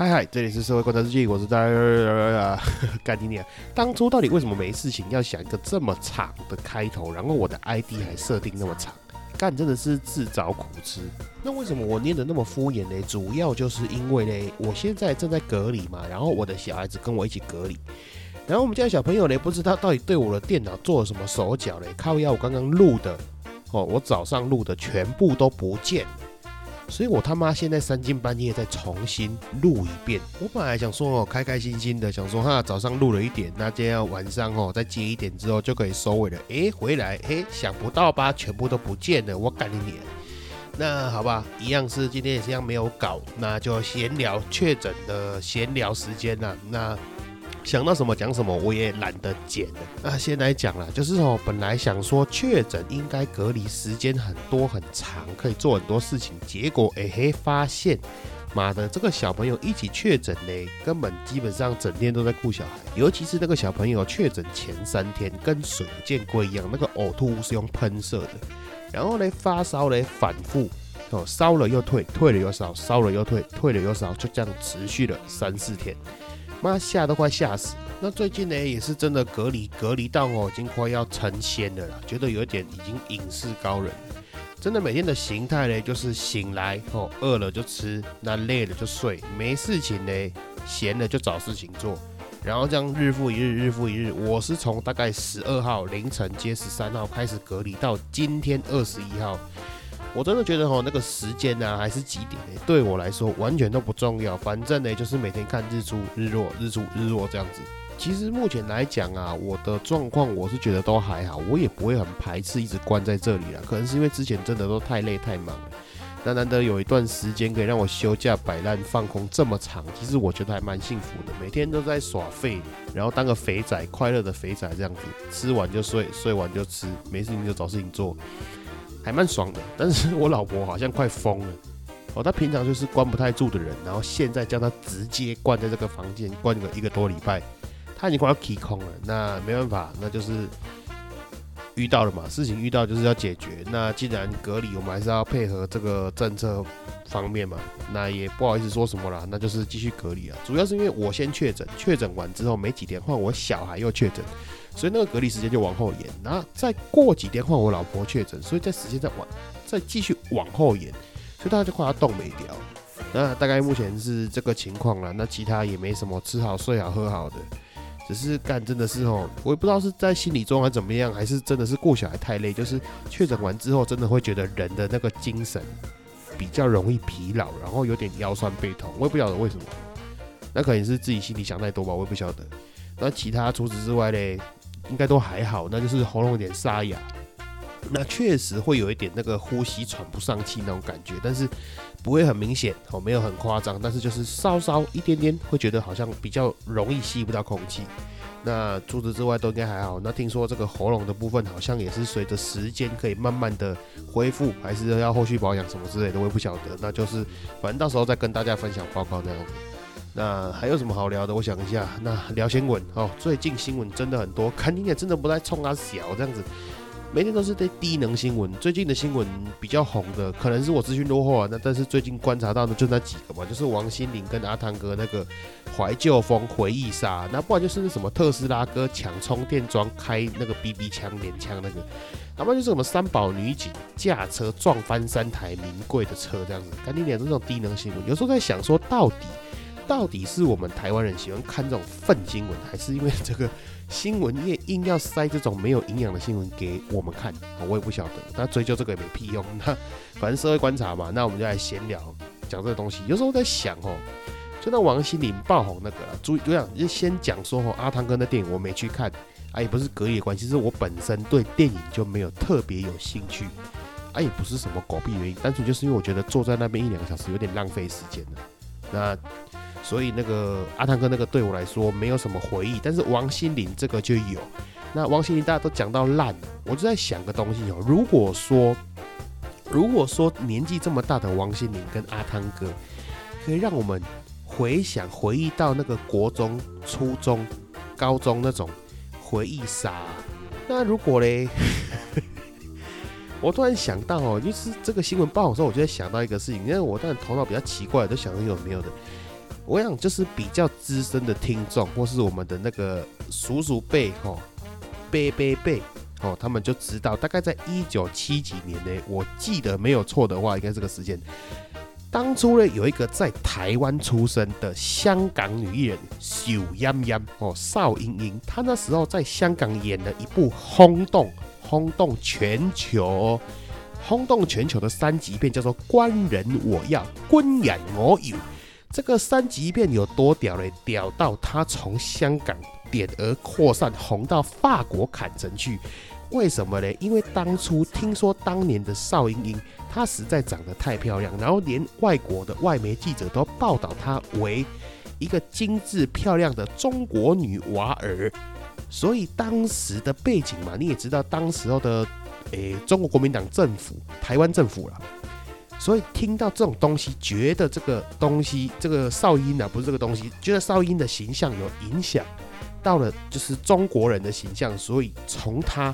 嗨嗨，这里是社会观察日记，我是大家 干你娘！当初到底为什么没事情要想一个这么长的开头，然后我的 ID 还设定那么长？干真的是自找苦吃。那为什么我念的那么敷衍呢？主要就是因为呢，我现在正在隔离嘛，然后我的小孩子跟我一起隔离，然后我们家小朋友呢，不知道到底对我的电脑做了什么手脚嘞，靠要我刚刚录的哦，我早上录的全部都不见。所以我他妈现在三更半夜再重新录一遍。我本来想说哦，开开心心的想说哈，早上录了一点，那今天晚上哦再接一点之后就可以收尾了。诶，回来诶，想不到吧？全部都不见了，我干你脸。那好吧，一样是今天也是一样没有搞，那就闲聊确诊的闲聊时间了。那。想到什么讲什么，我也懒得剪了。那先来讲了，就是哦，本来想说确诊应该隔离时间很多很长，可以做很多事情，结果哎嘿，发现妈的，这个小朋友一起确诊嘞，根本基本上整天都在顾小孩，尤其是那个小朋友确诊前三天，跟水见龟一样，那个呕吐物是用喷射的，然后呢发烧嘞反复哦，烧了又退，退了又烧，烧了又退，退了又烧，就这样持续了三四天。妈吓都快吓死！那最近呢，也是真的隔离，隔离到哦，已经快要成仙了啦，觉得有点已经隐世高人。真的每天的形态呢，就是醒来哦，饿了就吃，那累了就睡，没事情呢，闲了就找事情做，然后这样日复一日，日复一日。我是从大概十二号凌晨接十三号开始隔离，到今天二十一号。我真的觉得哈，那个时间呢，还是几点呢？对我来说完全都不重要，反正呢就是每天看日出日落，日出日落这样子。其实目前来讲啊，我的状况我是觉得都还好，我也不会很排斥一直关在这里了。可能是因为之前真的都太累太忙了，那难得有一段时间可以让我休假摆烂放空这么长，其实我觉得还蛮幸福的。每天都在耍废，然后当个肥仔，快乐的肥仔这样子，吃完就睡，睡完就吃，没事情就找事情做。还蛮爽的，但是我老婆好像快疯了 哦。她平常就是关不太住的人，然后现在将她直接关在这个房间，关个一个多礼拜，她已经快要气空了。那没办法，那就是遇到了嘛，事情遇到就是要解决。那既然隔离，我们还是要配合这个政策方面嘛。那也不好意思说什么了，那就是继续隔离啊。主要是因为我先确诊，确诊完之后没几天换我小孩又确诊。所以那个隔离时间就往后延，然后再过几天换我老婆确诊，所以在时间再往再继续往后延，所以大家就快要冻没掉。那大概目前是这个情况了，那其他也没什么，吃好睡好喝好的，只是干真的是哦，我也不知道是在心理中还怎么样，还是真的是过小孩太累，就是确诊完之后真的会觉得人的那个精神比较容易疲劳，然后有点腰酸背痛，我也不晓得为什么，那可能是自己心里想太多吧，我也不晓得。那其他除此之外嘞？应该都还好，那就是喉咙有点沙哑，那确实会有一点那个呼吸喘不上气那种感觉，但是不会很明显哦，没有很夸张，但是就是稍稍一点点会觉得好像比较容易吸不到空气。那除此之外都应该还好。那听说这个喉咙的部分好像也是随着时间可以慢慢的恢复，还是要后续保养什么之类的，我也不晓得。那就是反正到时候再跟大家分享报告那样子。那还有什么好聊的？我想一下，那聊新闻哦。最近新闻真的很多，肯定也真的不太冲啊小这样子，每天都是对低能新闻。最近的新闻比较红的，可能是我资讯落后啊。那但是最近观察到的就那几个嘛，就是王心凌跟阿汤哥那个怀旧风回忆杀，那不然就是那什么特斯拉哥抢充电桩开那个 BB 枪连枪那个，要不然就是什么三宝女警驾车撞翻三台名贵的车这样子，肯定也是这种低能新闻。有时候在想说，到底。到底是我们台湾人喜欢看这种粪新闻，还是因为这个新闻业硬要塞这种没有营养的新闻给我们看？我也不晓得。那追究这个也没屁用。那反正社会观察嘛，那我们就来闲聊讲这个东西。有时候在想哦，就那王心凌爆红那个了，注意，就想就先讲说哦，阿汤哥那电影我没去看，啊也不是隔夜关系，是我本身对电影就没有特别有兴趣，啊也不是什么狗屁原因，单纯就是因为我觉得坐在那边一两个小时有点浪费时间了。那所以那个阿汤哥那个对我来说没有什么回忆，但是王心凌这个就有。那王心凌大家都讲到烂了，我就在想个东西哦。如果说，如果说年纪这么大的王心凌跟阿汤哥，可以让我们回想回忆到那个国中、初中、高中那种回忆杀，那如果嘞，我突然想到哦，就是这个新闻报的时候，我就在想到一个事情，因为我当然头脑比较奇怪，都想有没有的。我想就是比较资深的听众，或是我们的那个叔叔辈吼，辈辈辈哦，他们就知道，大概在一九七几年呢，我记得没有错的话，应该这个时间。当初呢，有一个在台湾出生的香港女艺人邵嫣嫣哦，邵英英，她那时候在香港演了一部轰动、轰动全球、轰动全球的三级片，叫做《官人我要》，官人我有。这个三级片有多屌嘞？屌到他从香港点而扩散，红到法国坎城去。为什么呢？因为当初听说当年的邵英英，她实在长得太漂亮，然后连外国的外媒记者都报道她为一个精致漂亮的中国女娃儿。所以当时的背景嘛，你也知道，当时候的诶中国国民党政府、台湾政府了。所以听到这种东西，觉得这个东西，这个邵音啊，不是这个东西，觉得邵音的形象有影响到了，就是中国人的形象，所以从他。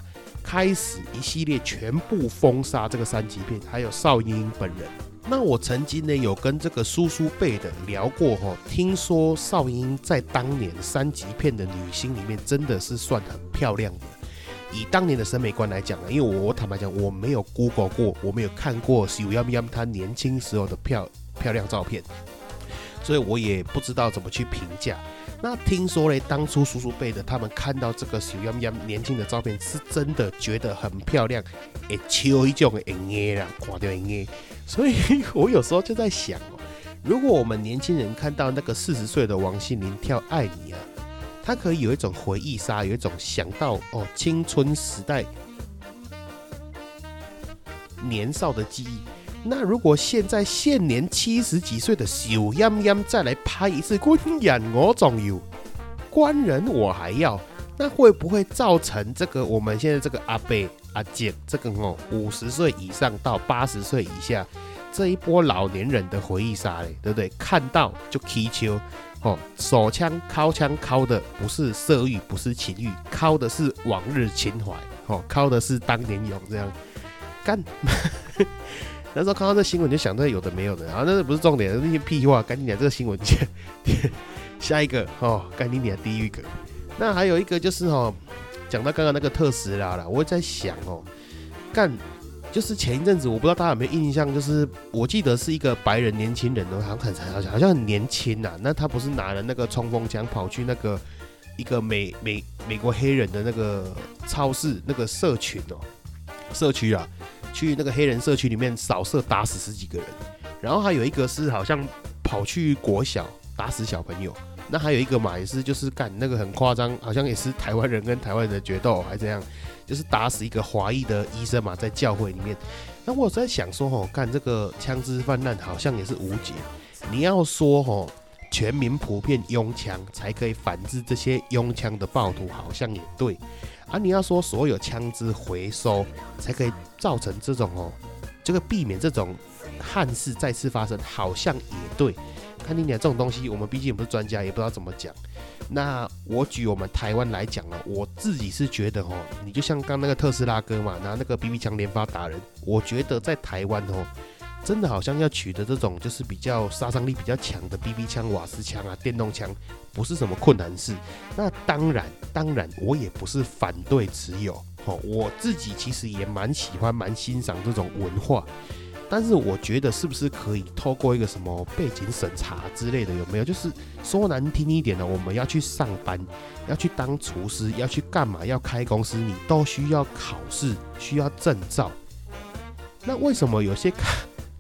开始一系列全部封杀这个三级片，还有邵英本人。那我曾经呢有跟这个叔叔辈的聊过哈，听说邵英在当年三级片的女星里面真的是算很漂亮的。以当年的审美观来讲呢，因为我坦白讲我没有 Google 过，我没有看过许央央她年轻时候的漂漂亮照片，所以我也不知道怎么去评价。那听说嘞，当初叔叔辈的他们看到这个小样样年轻的照片，是真的觉得很漂亮，诶，超一种的硬啦，垮掉硬。所以我有时候就在想哦，如果我们年轻人看到那个四十岁的王心凌跳《爱你》啊，他可以有一种回忆杀，有一种想到哦青春时代年少的记忆。那如果现在现年七十几岁的小泱泱再来拍一次官人我总有，官人我还要，那会不会造成这个我们现在这个阿伯阿姐这个哦五十岁以上到八十岁以下这一波老年人的回忆杀嘞，对不对？看到就祈求哦，手枪敲枪敲的不是色欲，不是情欲，敲的是往日情怀，哦，敲的是当年勇这样干。那时候看到这新闻就想这有的没有的，然后那不是重点，那些屁话，赶紧点这个新闻去。下一个哦，赶紧点第一个。那还有一个就是哦，讲到刚刚那个特斯拉了，我在想哦，干就是前一阵子我不知道大家有没有印象，就是我记得是一个白人年轻人哦，好像很好像好像很年轻呐。那他不是拿了那个冲锋枪跑去那个一个美美美国黑人的那个超市那个社群哦，社区啊。去那个黑人社区里面扫射打死十几个人，然后还有一个是好像跑去国小打死小朋友，那还有一个嘛也是就是干那个很夸张，好像也是台湾人跟台湾人的决斗还这样，就是打死一个华裔的医生嘛在教会里面。那我在想说吼，干这个枪支泛滥好像也是无解。你要说吼全民普遍拥枪才可以反制这些拥枪的暴徒，好像也对。啊，你要说所有枪支回收才可以造成这种哦，这个避免这种憾事再次发生，好像也对。看你讲这种东西，我们毕竟也不是专家，也不知道怎么讲。那我举我们台湾来讲了，我自己是觉得哦，你就像刚那个特斯拉哥嘛，拿那个 BB 枪连发打人，我觉得在台湾哦。真的好像要取得这种就是比较杀伤力比较强的 BB 枪、瓦斯枪啊、电动枪，不是什么困难事。那当然，当然我也不是反对持有，哦，我自己其实也蛮喜欢、蛮欣赏这种文化。但是我觉得是不是可以透过一个什么背景审查之类的，有没有？就是说难听一点的，我们要去上班，要去当厨师，要去干嘛？要开公司，你都需要考试，需要证照。那为什么有些卡？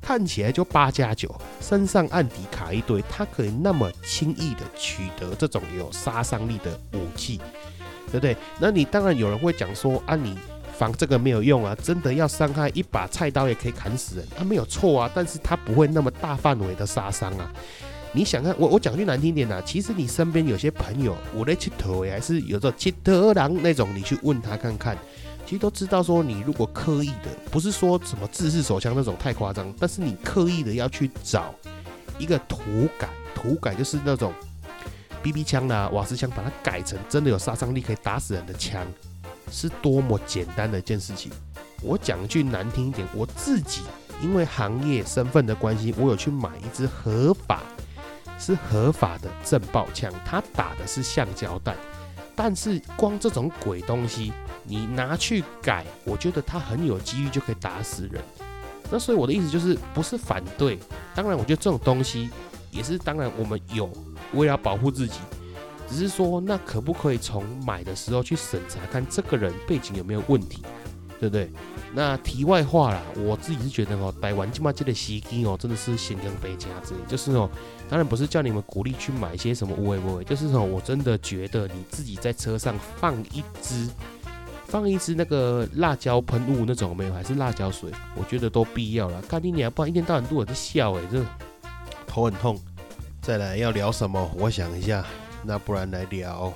看起来就八加九，身上暗底卡一堆，他可以那么轻易的取得这种有杀伤力的武器，对不对？那你当然有人会讲说，啊，你防这个没有用啊，真的要伤害一把菜刀也可以砍死人，他没有错啊，但是他不会那么大范围的杀伤啊。你想看我我讲句难听点的，其实你身边有些朋友，我的七头还是有这七头狼那种，你去问他看看。其实都知道，说你如果刻意的，不是说什么自式手枪那种太夸张，但是你刻意的要去找一个土改，土改就是那种 BB 枪啦、瓦斯枪，把它改成真的有杀伤力、可以打死人的枪，是多么简单的一件事情。我讲句难听一点，我自己因为行业身份的关系，我有去买一支合法是合法的震爆枪，它打的是橡胶弹。但是光这种鬼东西，你拿去改，我觉得它很有几率就可以打死人。那所以我的意思就是，不是反对。当然，我觉得这种东西也是，当然我们有为了保护自己，只是说那可不可以从买的时候去审查，看这个人背景有没有问题，对不对？那题外话啦，我自己是觉得哦，台湾起码这个吸金哦，真的是显扬非家之类，就是哦，当然不是叫你们鼓励去买一些什么乌龟不龟，就是说我真的觉得你自己在车上放一支，放一支那个辣椒喷雾那种没有，还是辣椒水，我觉得都必要了。干你娘，不然一天到晚都在笑哎，这头很痛。再来要聊什么？我想一下，那不然来聊，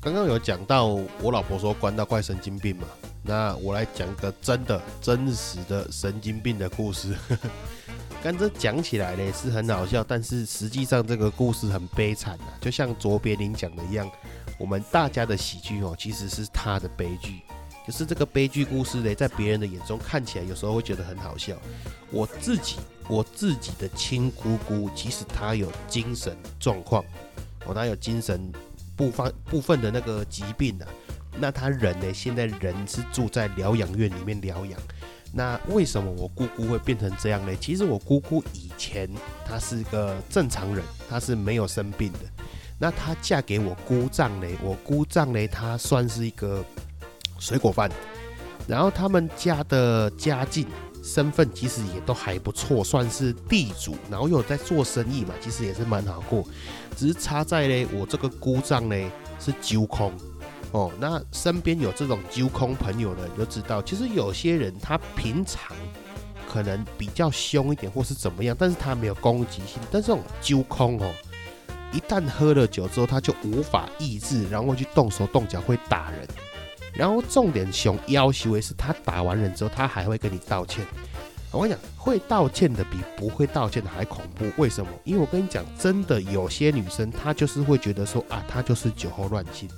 刚刚有讲到我老婆说关到怪神经病嘛。那我来讲个真的真实的神经病的故事。刚这讲起来呢是很好笑，但是实际上这个故事很悲惨啊，就像卓别林讲的一样，我们大家的喜剧哦，其实是他的悲剧。就是这个悲剧故事呢，在别人的眼中看起来有时候会觉得很好笑。我自己我自己的亲姑姑，其实她有精神状况，哦，她有精神部分部分的那个疾病的。那他人呢？现在人是住在疗养院里面疗养。那为什么我姑姑会变成这样呢？其实我姑姑以前她是个正常人，她是没有生病的。那她嫁给我姑丈呢？我姑丈呢？他算是一个水果贩。然后他们家的家境、身份其实也都还不错，算是地主。然后有在做生意嘛，其实也是蛮好过。只是差在呢，我这个姑丈呢是揪空。哦，那身边有这种揪空朋友的，你就知道，其实有些人他平常可能比较凶一点，或是怎么样，但是他没有攻击性。但这种揪空哦，一旦喝了酒之后，他就无法抑制，然后去动手动脚，会打人。然后重点熊要求的是，他打完人之后，他还会跟你道歉。我跟你讲，会道歉的比不会道歉的还恐怖。为什么？因为我跟你讲，真的有些女生她就是会觉得说啊，她就是酒后乱性。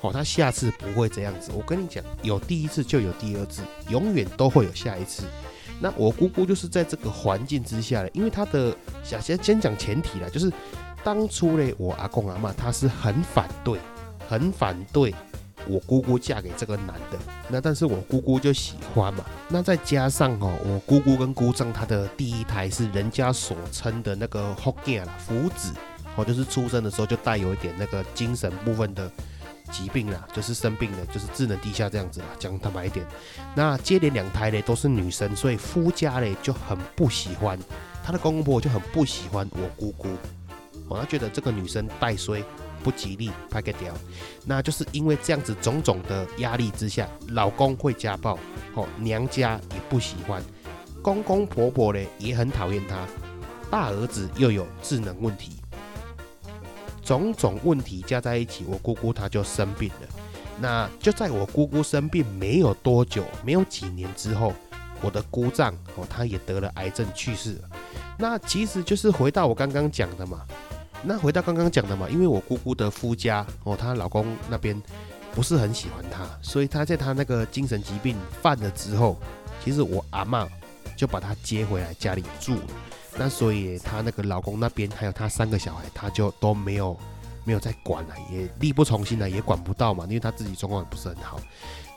哦，她下次不会这样子。我跟你讲，有第一次就有第二次，永远都会有下一次。那我姑姑就是在这个环境之下，因为她的先先先讲前提啦，就是当初嘞，我阿公阿妈他是很反对，很反对我姑姑嫁给这个男的。那但是我姑姑就喜欢嘛。那再加上哦，我姑姑跟姑丈他的第一胎是人家所称的那个福建啦，福子，哦，就是出生的时候就带有一点那个精神部分的。疾病啦，就是生病了，就是智能低下这样子啦。讲坦白一点，那接连两胎呢都是女生，所以夫家呢就很不喜欢，他的公公婆婆就很不喜欢我姑姑，哦，他觉得这个女生带衰不吉利，拍个掉。那就是因为这样子种种的压力之下，老公会家暴，哦，娘家也不喜欢，公公婆婆呢也很讨厌他，大儿子又有智能问题。种种问题加在一起，我姑姑她就生病了。那就在我姑姑生病没有多久，没有几年之后，我的姑丈哦，他也得了癌症去世了。那其实就是回到我刚刚讲的嘛。那回到刚刚讲的嘛，因为我姑姑的夫家哦，她老公那边不是很喜欢她，所以她在她那个精神疾病犯了之后，其实我阿妈就把她接回来家里住了。那所以她那个老公那边还有她三个小孩，她就都没有没有再管了，也力不从心了，也管不到嘛，因为她自己状况也不是很好。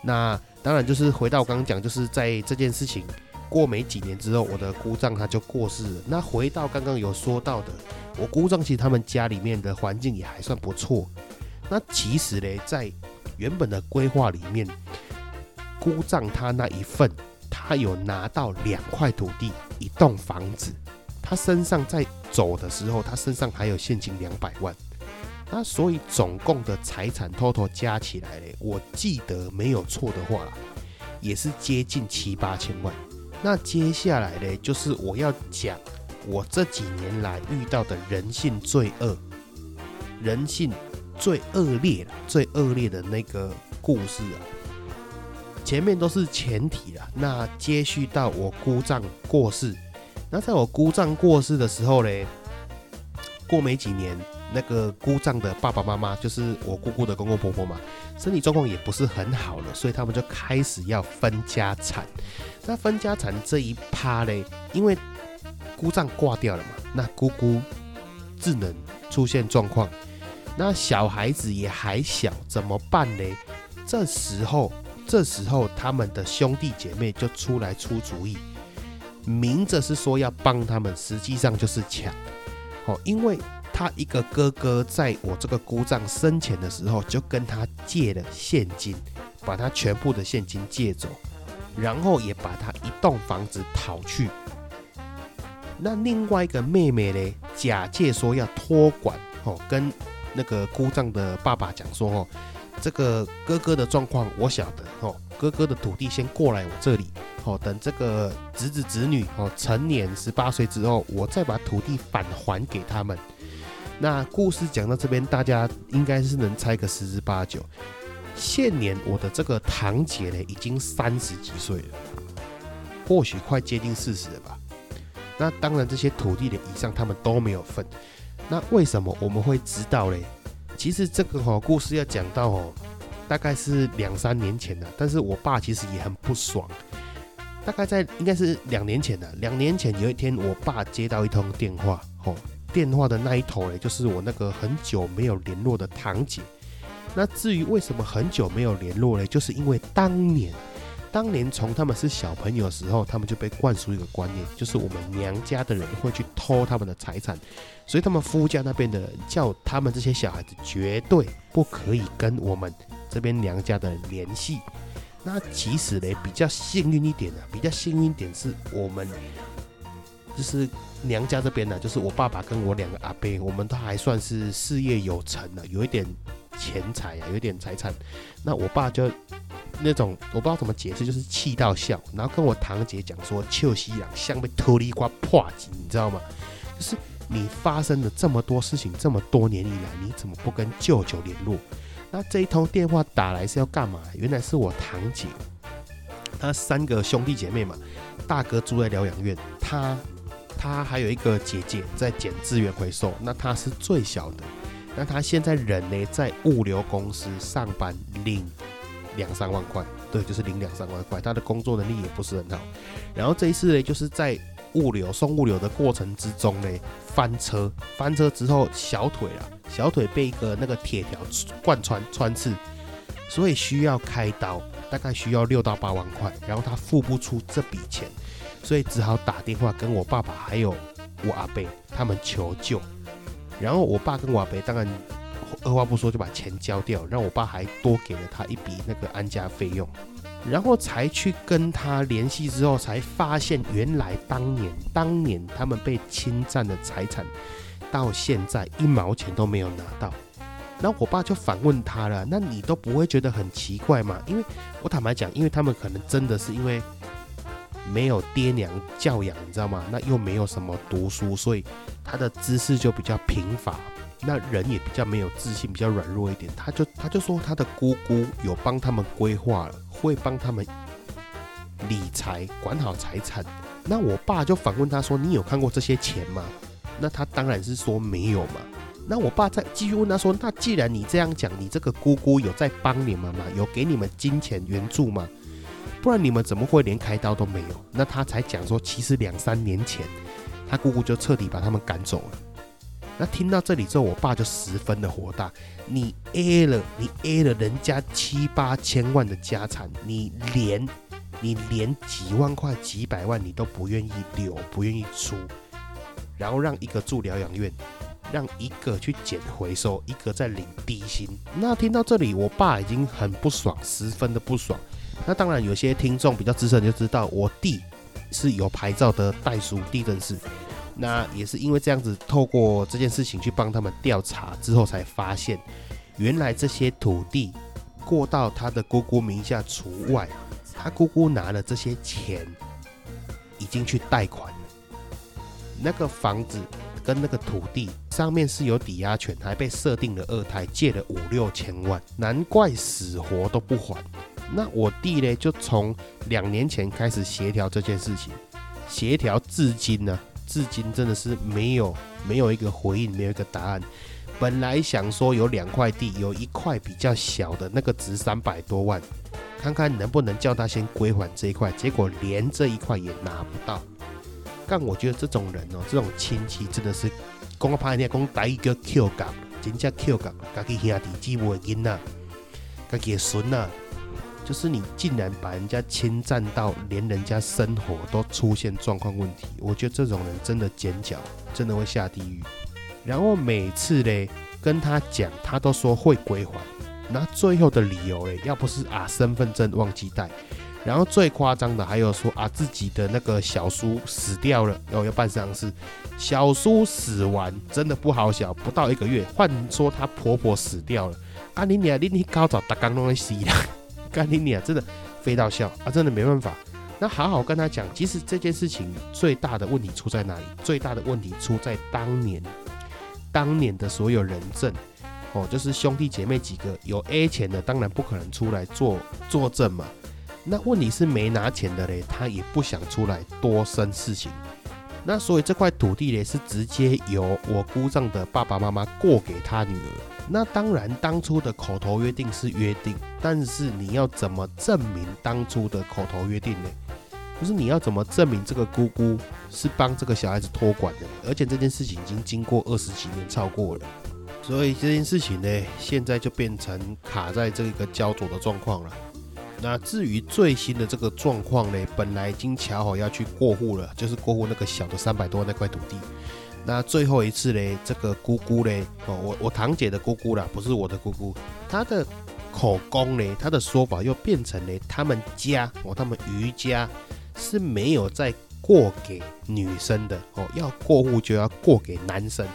那当然就是回到我刚刚讲，就是在这件事情过没几年之后，我的姑丈他就过世了。那回到刚刚有说到的，我姑丈其实他们家里面的环境也还算不错。那其实呢，在原本的规划里面，姑丈他那一份，他有拿到两块土地，一栋房子。他身上在走的时候，他身上还有现金两百万，那所以总共的财产 total 加起来嘞，我记得没有错的话，也是接近七八千万。那接下来呢，就是我要讲我这几年来遇到的人性罪恶，人性最恶劣、最恶劣的那个故事啊。前面都是前提了，那接续到我姑丈过世。那在我姑丈过世的时候呢，过没几年，那个姑丈的爸爸妈妈，就是我姑姑的公公婆婆嘛，身体状况也不是很好了，所以他们就开始要分家产。那分家产这一趴嘞，因为姑丈挂掉了嘛，那姑姑智能出现状况，那小孩子也还小，怎么办呢？这时候，这时候他们的兄弟姐妹就出来出主意，明着是说要帮他们，实际上就是抢。哦，因为他一个哥哥在我这个姑丈生前的时候就跟他借了现金，把他全部的现金借走，然后也把他一栋房子讨去。那另外一个妹妹呢，假借说要托管，哦，跟那个姑丈的爸爸讲说，哦，这个哥哥的状况我晓得，哦，哥哥的土地先过来我这里，哦，等这个侄子侄女哦成年十八岁之后，我再把土地返还给他们。那故事讲到这边，大家应该是能猜个十之八九。现年我的这个堂姐呢，已经三十几岁了，或许快接近四十了吧。那当然，这些土地的以上他们都没有份。那为什么我们会知道嘞？其实这个哈故事要讲到哦，大概是两三年前的。但是我爸其实也很不爽。大概在应该是两年前的，两年前有一天，我爸接到一通电话，哦，电话的那一头嘞，就是我那个很久没有联络的堂姐。那至于为什么很久没有联络嘞，就是因为当年。当年从他们是小朋友的时候，他们就被灌输一个观念，就是我们娘家的人会去偷他们的财产，所以他们夫家那边的人叫他们这些小孩子绝对不可以跟我们这边娘家的人联系。那其实呢，比较幸运一点的，比较幸运一点是我们就是娘家这边呢，就是我爸爸跟我两个阿伯，我们都还算是事业有成的，有一点钱财啊，有一点财产。那我爸就。那种我不知道怎么解释，就是气到笑，然后跟我堂姐讲说：“秋西朗像被脱离瓜破紧，你知道吗？就是你发生了这么多事情，这么多年以来，你怎么不跟舅舅联络？那这一通电话打来是要干嘛？原来是我堂姐，她三个兄弟姐妹嘛，大哥住在疗养院，他他还有一个姐姐在捡资源回收，那他是最小的，那他现在人呢在物流公司上班领。两三万块，对，就是领两三万块。他的工作能力也不是很好。然后这一次呢，就是在物流送物流的过程之中呢，翻车，翻车之后小腿啊，小腿被一个那个铁条贯穿穿刺，所以需要开刀，大概需要六到八万块。然后他付不出这笔钱，所以只好打电话跟我爸爸还有我阿伯他们求救。然后我爸跟我阿伯当然。二话不说就把钱交掉，让我爸还多给了他一笔那个安家费用，然后才去跟他联系之后，才发现原来当年当年他们被侵占的财产，到现在一毛钱都没有拿到。然后我爸就反问他了：“那你都不会觉得很奇怪吗？”因为我坦白讲，因为他们可能真的是因为没有爹娘教养，你知道吗？那又没有什么读书，所以他的知识就比较贫乏。那人也比较没有自信，比较软弱一点。他就他就说他的姑姑有帮他们规划了，会帮他们理财，管好财产。那我爸就反问他说：“你有看过这些钱吗？”那他当然是说没有嘛。那我爸再继续问他说：“那既然你这样讲，你这个姑姑有在帮你们吗？有给你们金钱援助吗？不然你们怎么会连开刀都没有？”那他才讲说，其实两三年前，他姑姑就彻底把他们赶走了。那听到这里之后，我爸就十分的火大。你 A 了，你 A 了人家七八千万的家产，你连你连几万块、几百万你都不愿意留，不愿意出，然后让一个住疗养院，让一个去捡回收，一个在领低薪。那听到这里，我爸已经很不爽，十分的不爽。那当然，有些听众比较资深就知道，我弟是有牌照的代书地震士。那也是因为这样子，透过这件事情去帮他们调查之后，才发现原来这些土地过到他的姑姑名下除外，他姑姑拿了这些钱已经去贷款了。那个房子跟那个土地上面是有抵押权，还被设定了二胎，借了五六千万，难怪死活都不还。那我弟呢，就从两年前开始协调这件事情，协调至今呢。至今真的是没有没有一个回应，没有一个答案。本来想说有两块地，有一块比较小的那个值三百多万，看看能不能叫他先归还这一块。结果连这一块也拿不到。但我觉得这种人哦，这种亲戚真的是讲个歹听，讲台语叫 Q 港，真正 Q 港，家己兄弟姊妹囡仔，家己的孙啊，就是你竟然把人家侵占到，连人家生活都出现状况问题，我觉得这种人真的剪脚，真的会下地狱。然后每次嘞跟他讲，他都说会归还，那最后的理由嘞，要不是啊身份证忘记带。然后最夸张的还有说啊，自己的那个小叔死掉了，然后要办丧事。小叔死完真的不好小，不到一个月，换说她婆婆死掉了。啊，你俩你你高早打刚弄的死了，干你俩真的飞到笑啊，真的没办法。那好好跟他讲，其实这件事情最大的问题出在哪里？最大的问题出在当年，当年的所有人证哦，就是兄弟姐妹几个有 A 钱的，当然不可能出来做作证嘛。那问题是没拿钱的嘞，他也不想出来多生事情。那所以这块土地嘞是直接由我姑丈的爸爸妈妈过给他女儿。那当然当初的口头约定是约定，但是你要怎么证明当初的口头约定呢？就是你要怎么证明这个姑姑是帮这个小孩子托管的？而且这件事情已经经过二十几年超过了，所以这件事情呢，现在就变成卡在这个焦灼的状况了。那至于最新的这个状况呢，本来已经瞧好要去过户了，就是过户那个小的三百多万那块土地。那最后一次嘞，这个姑姑嘞，哦，我我堂姐的姑姑啦，不是我的姑姑，她的口供嘞，她的说法又变成了他们家哦，他们余家是没有再过给女生的哦，要过户就要过给男生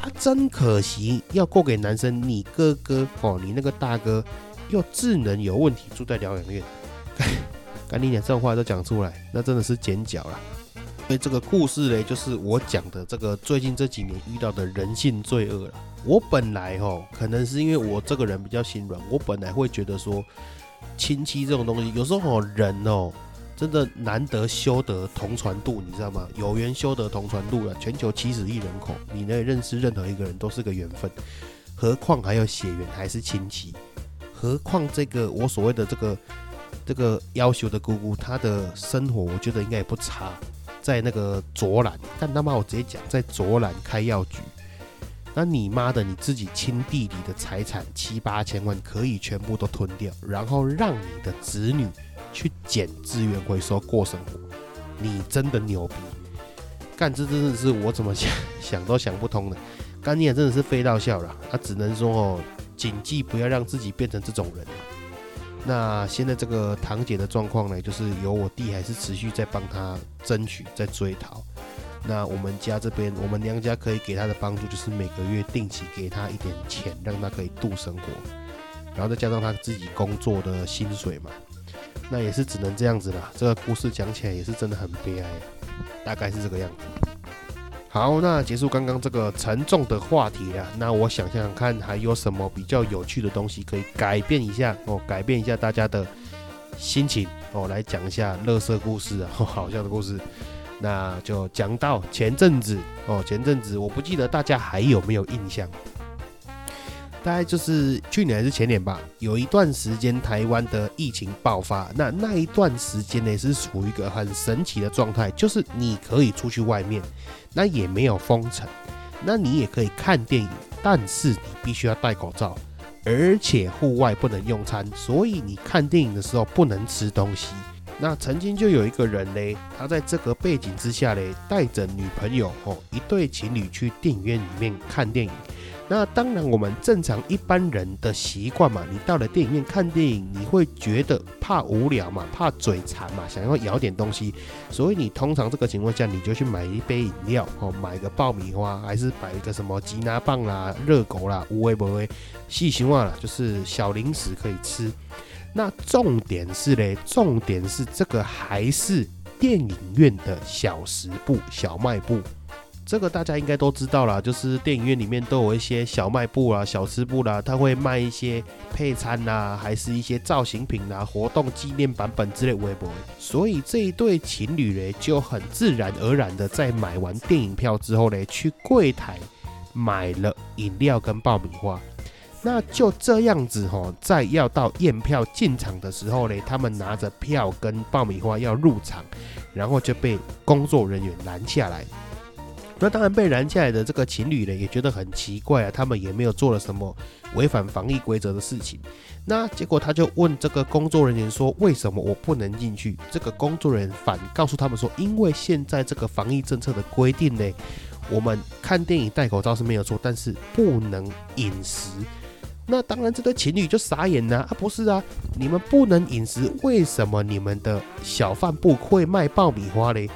啊，真可惜，要过给男生，你哥哥哦，你那个大哥。又智能有问题，住在疗养院，赶紧讲这种话都讲出来，那真的是剪脚了。所以这个故事嘞，就是我讲的这个最近这几年遇到的人性罪恶了。我本来吼，可能是因为我这个人比较心软，我本来会觉得说，亲戚这种东西，有时候哦人哦，真的难得修得同船渡，你知道吗？有缘修得同船渡了。全球七十亿人口，你能认识任何一个人都是个缘分，何况还有血缘还是亲戚。何况这个我所谓的这个这个要求的姑姑，她的生活我觉得应该也不差，在那个卓兰，但他妈我直接讲，在卓兰开药局，那你妈的你自己亲弟弟的财产七八千万可以全部都吞掉，然后让你的子女去捡资源回收过生活，你真的牛逼！干这真的是我怎么想想都想不通的，干你真的是飞到笑了，他只能说哦。谨记不要让自己变成这种人。那现在这个堂姐的状况呢，就是由我弟还是持续在帮她争取，在追讨。那我们家这边，我们娘家可以给她的帮助，就是每个月定期给她一点钱，让她可以度生活。然后再加上她自己工作的薪水嘛，那也是只能这样子啦。这个故事讲起来也是真的很悲哀，大概是这个样子。好，那结束刚刚这个沉重的话题啊。那我想想看，还有什么比较有趣的东西可以改变一下哦，改变一下大家的心情哦，来讲一下乐色故事啊，好笑的故事。那就讲到前阵子哦，前阵子我不记得大家还有没有印象。大概就是去年还是前年吧，有一段时间台湾的疫情爆发，那那一段时间呢是处于一个很神奇的状态，就是你可以出去外面，那也没有封城，那你也可以看电影，但是你必须要戴口罩，而且户外不能用餐，所以你看电影的时候不能吃东西。那曾经就有一个人嘞，他在这个背景之下嘞，带着女朋友哦，一对情侣去电影院里面看电影。那当然，我们正常一般人的习惯嘛，你到了电影院看电影，你会觉得怕无聊嘛，怕嘴馋嘛，想要咬点东西，所以你通常这个情况下，你就去买一杯饮料哦，买个爆米花，还是买一个什么吉拿棒啦、热狗啦，无为不为，细心话了，就是小零食可以吃。那重点是嘞，重点是这个还是电影院的小食部、小卖部。这个大家应该都知道啦，就是电影院里面都有一些小卖部啦、小吃部啦，他会卖一些配餐啦，还是一些造型品啦、活动纪念版本之类微博。所以这一对情侣嘞，就很自然而然的在买完电影票之后嘞，去柜台买了饮料跟爆米花。那就这样子吼，在要到验票进场的时候嘞，他们拿着票跟爆米花要入场，然后就被工作人员拦下来。那当然被拦下来的这个情侣呢，也觉得很奇怪啊，他们也没有做了什么违反防疫规则的事情。那结果他就问这个工作人员说：“为什么我不能进去？”这个工作人员反告诉他们说：“因为现在这个防疫政策的规定呢，我们看电影戴口罩是没有错，但是不能饮食。”那当然，这对情侣就傻眼了啊！不是啊，你们不能饮食，为什么你们的小贩部会卖爆米花嘞？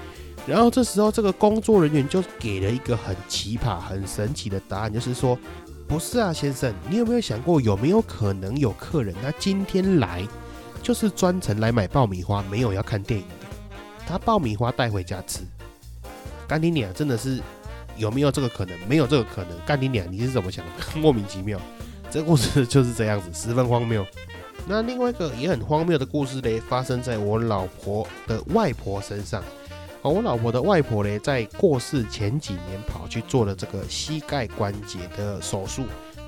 然后这时候，这个工作人员就给了一个很奇葩、很神奇的答案，就是说，不是啊，先生，你有没有想过，有没有可能有客人，他今天来就是专程来买爆米花，没有要看电影，他爆米花带回家吃？干你娘，真的是有没有这个可能？没有这个可能，干你娘，你是怎么想的？莫名其妙。这故事就是这样子，十分荒谬。那另外一个也很荒谬的故事嘞，发生在我老婆的外婆身上。哦，我老婆的外婆嘞，在过世前几年跑去做了这个膝盖关节的手术。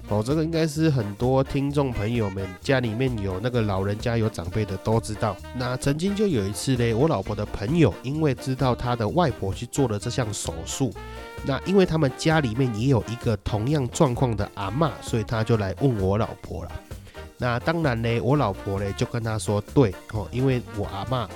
哦，这个应该是很多听众朋友们家里面有那个老人家有长辈的都知道。那曾经就有一次嘞，我老婆的朋友因为知道他的外婆去做了这项手术。那因为他们家里面也有一个同样状况的阿妈，所以他就来问我老婆了。那当然呢，我老婆呢就跟他说：“对哦，因为我阿妈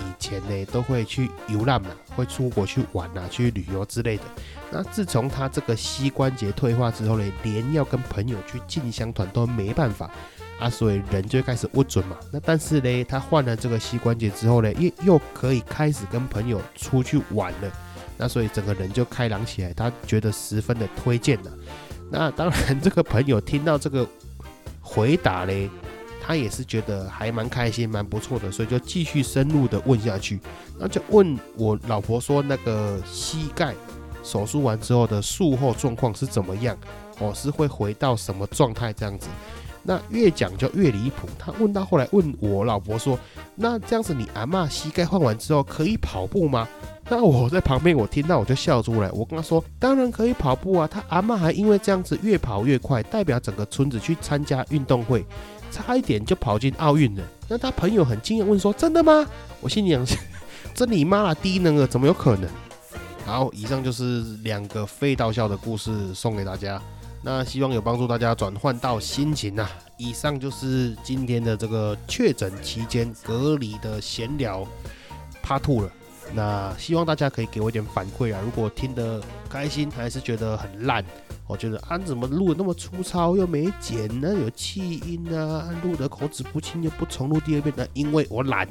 以前呢都会去游览嘛，会出国去玩啊，去旅游之类的。那自从他这个膝关节退化之后呢，连要跟朋友去进香团都没办法啊，所以人就开始不准嘛。那但是呢，他换了这个膝关节之后呢，又又可以开始跟朋友出去玩了。”那所以整个人就开朗起来，他觉得十分的推荐了。那当然，这个朋友听到这个回答嘞，他也是觉得还蛮开心、蛮不错的，所以就继续深入的问下去。那就问我老婆说，那个膝盖手术完之后的术后状况是怎么样？哦，是会回到什么状态这样子？那越讲就越离谱。他问到后来问我老婆说，那这样子你阿妈膝盖换完之后可以跑步吗？那我在旁边，我听到我就笑出来。我跟他说：“当然可以跑步啊！”他阿妈还因为这样子越跑越快，代表整个村子去参加运动会，差一点就跑进奥运了。那他朋友很惊讶问说：“真的吗？”我心里想：“ 这你妈了，低能儿怎么有可能？”好，以上就是两个非道笑的故事送给大家。那希望有帮助大家转换到心情呐。以上就是今天的这个确诊期间隔离的闲聊，怕吐了。那希望大家可以给我一点反馈啊！如果听得开心，还是觉得很烂，我觉得啊怎么录那么粗糙，又没剪，呢有气音啊，录的口齿不清，又不重录第二遍，呢因为我懒，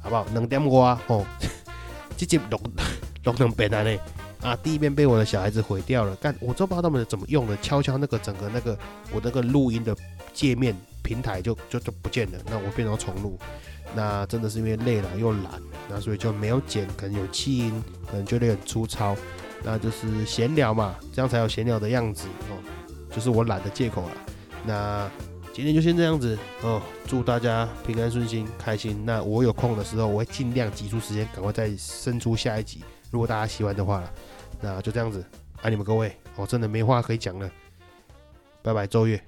好不好？能点我啊，哦，直接录 录两遍啊嘞！啊，第一遍被我的小孩子毁掉了，但我都不知道他们怎么用的，悄悄那个整个那个我那个录音的界面平台就就就不见了，那我变成重录。那真的是因为累了又懒，那所以就没有剪，可能有气音，可能觉得很粗糙，那就是闲聊嘛，这样才有闲聊的样子哦，就是我懒的借口了。那今天就先这样子哦，祝大家平安顺心，开心。那我有空的时候，我会尽量挤出时间，赶快再生出下一集。如果大家喜欢的话，那就这样子，爱你们各位，我真的没话可以讲了，拜拜，周月。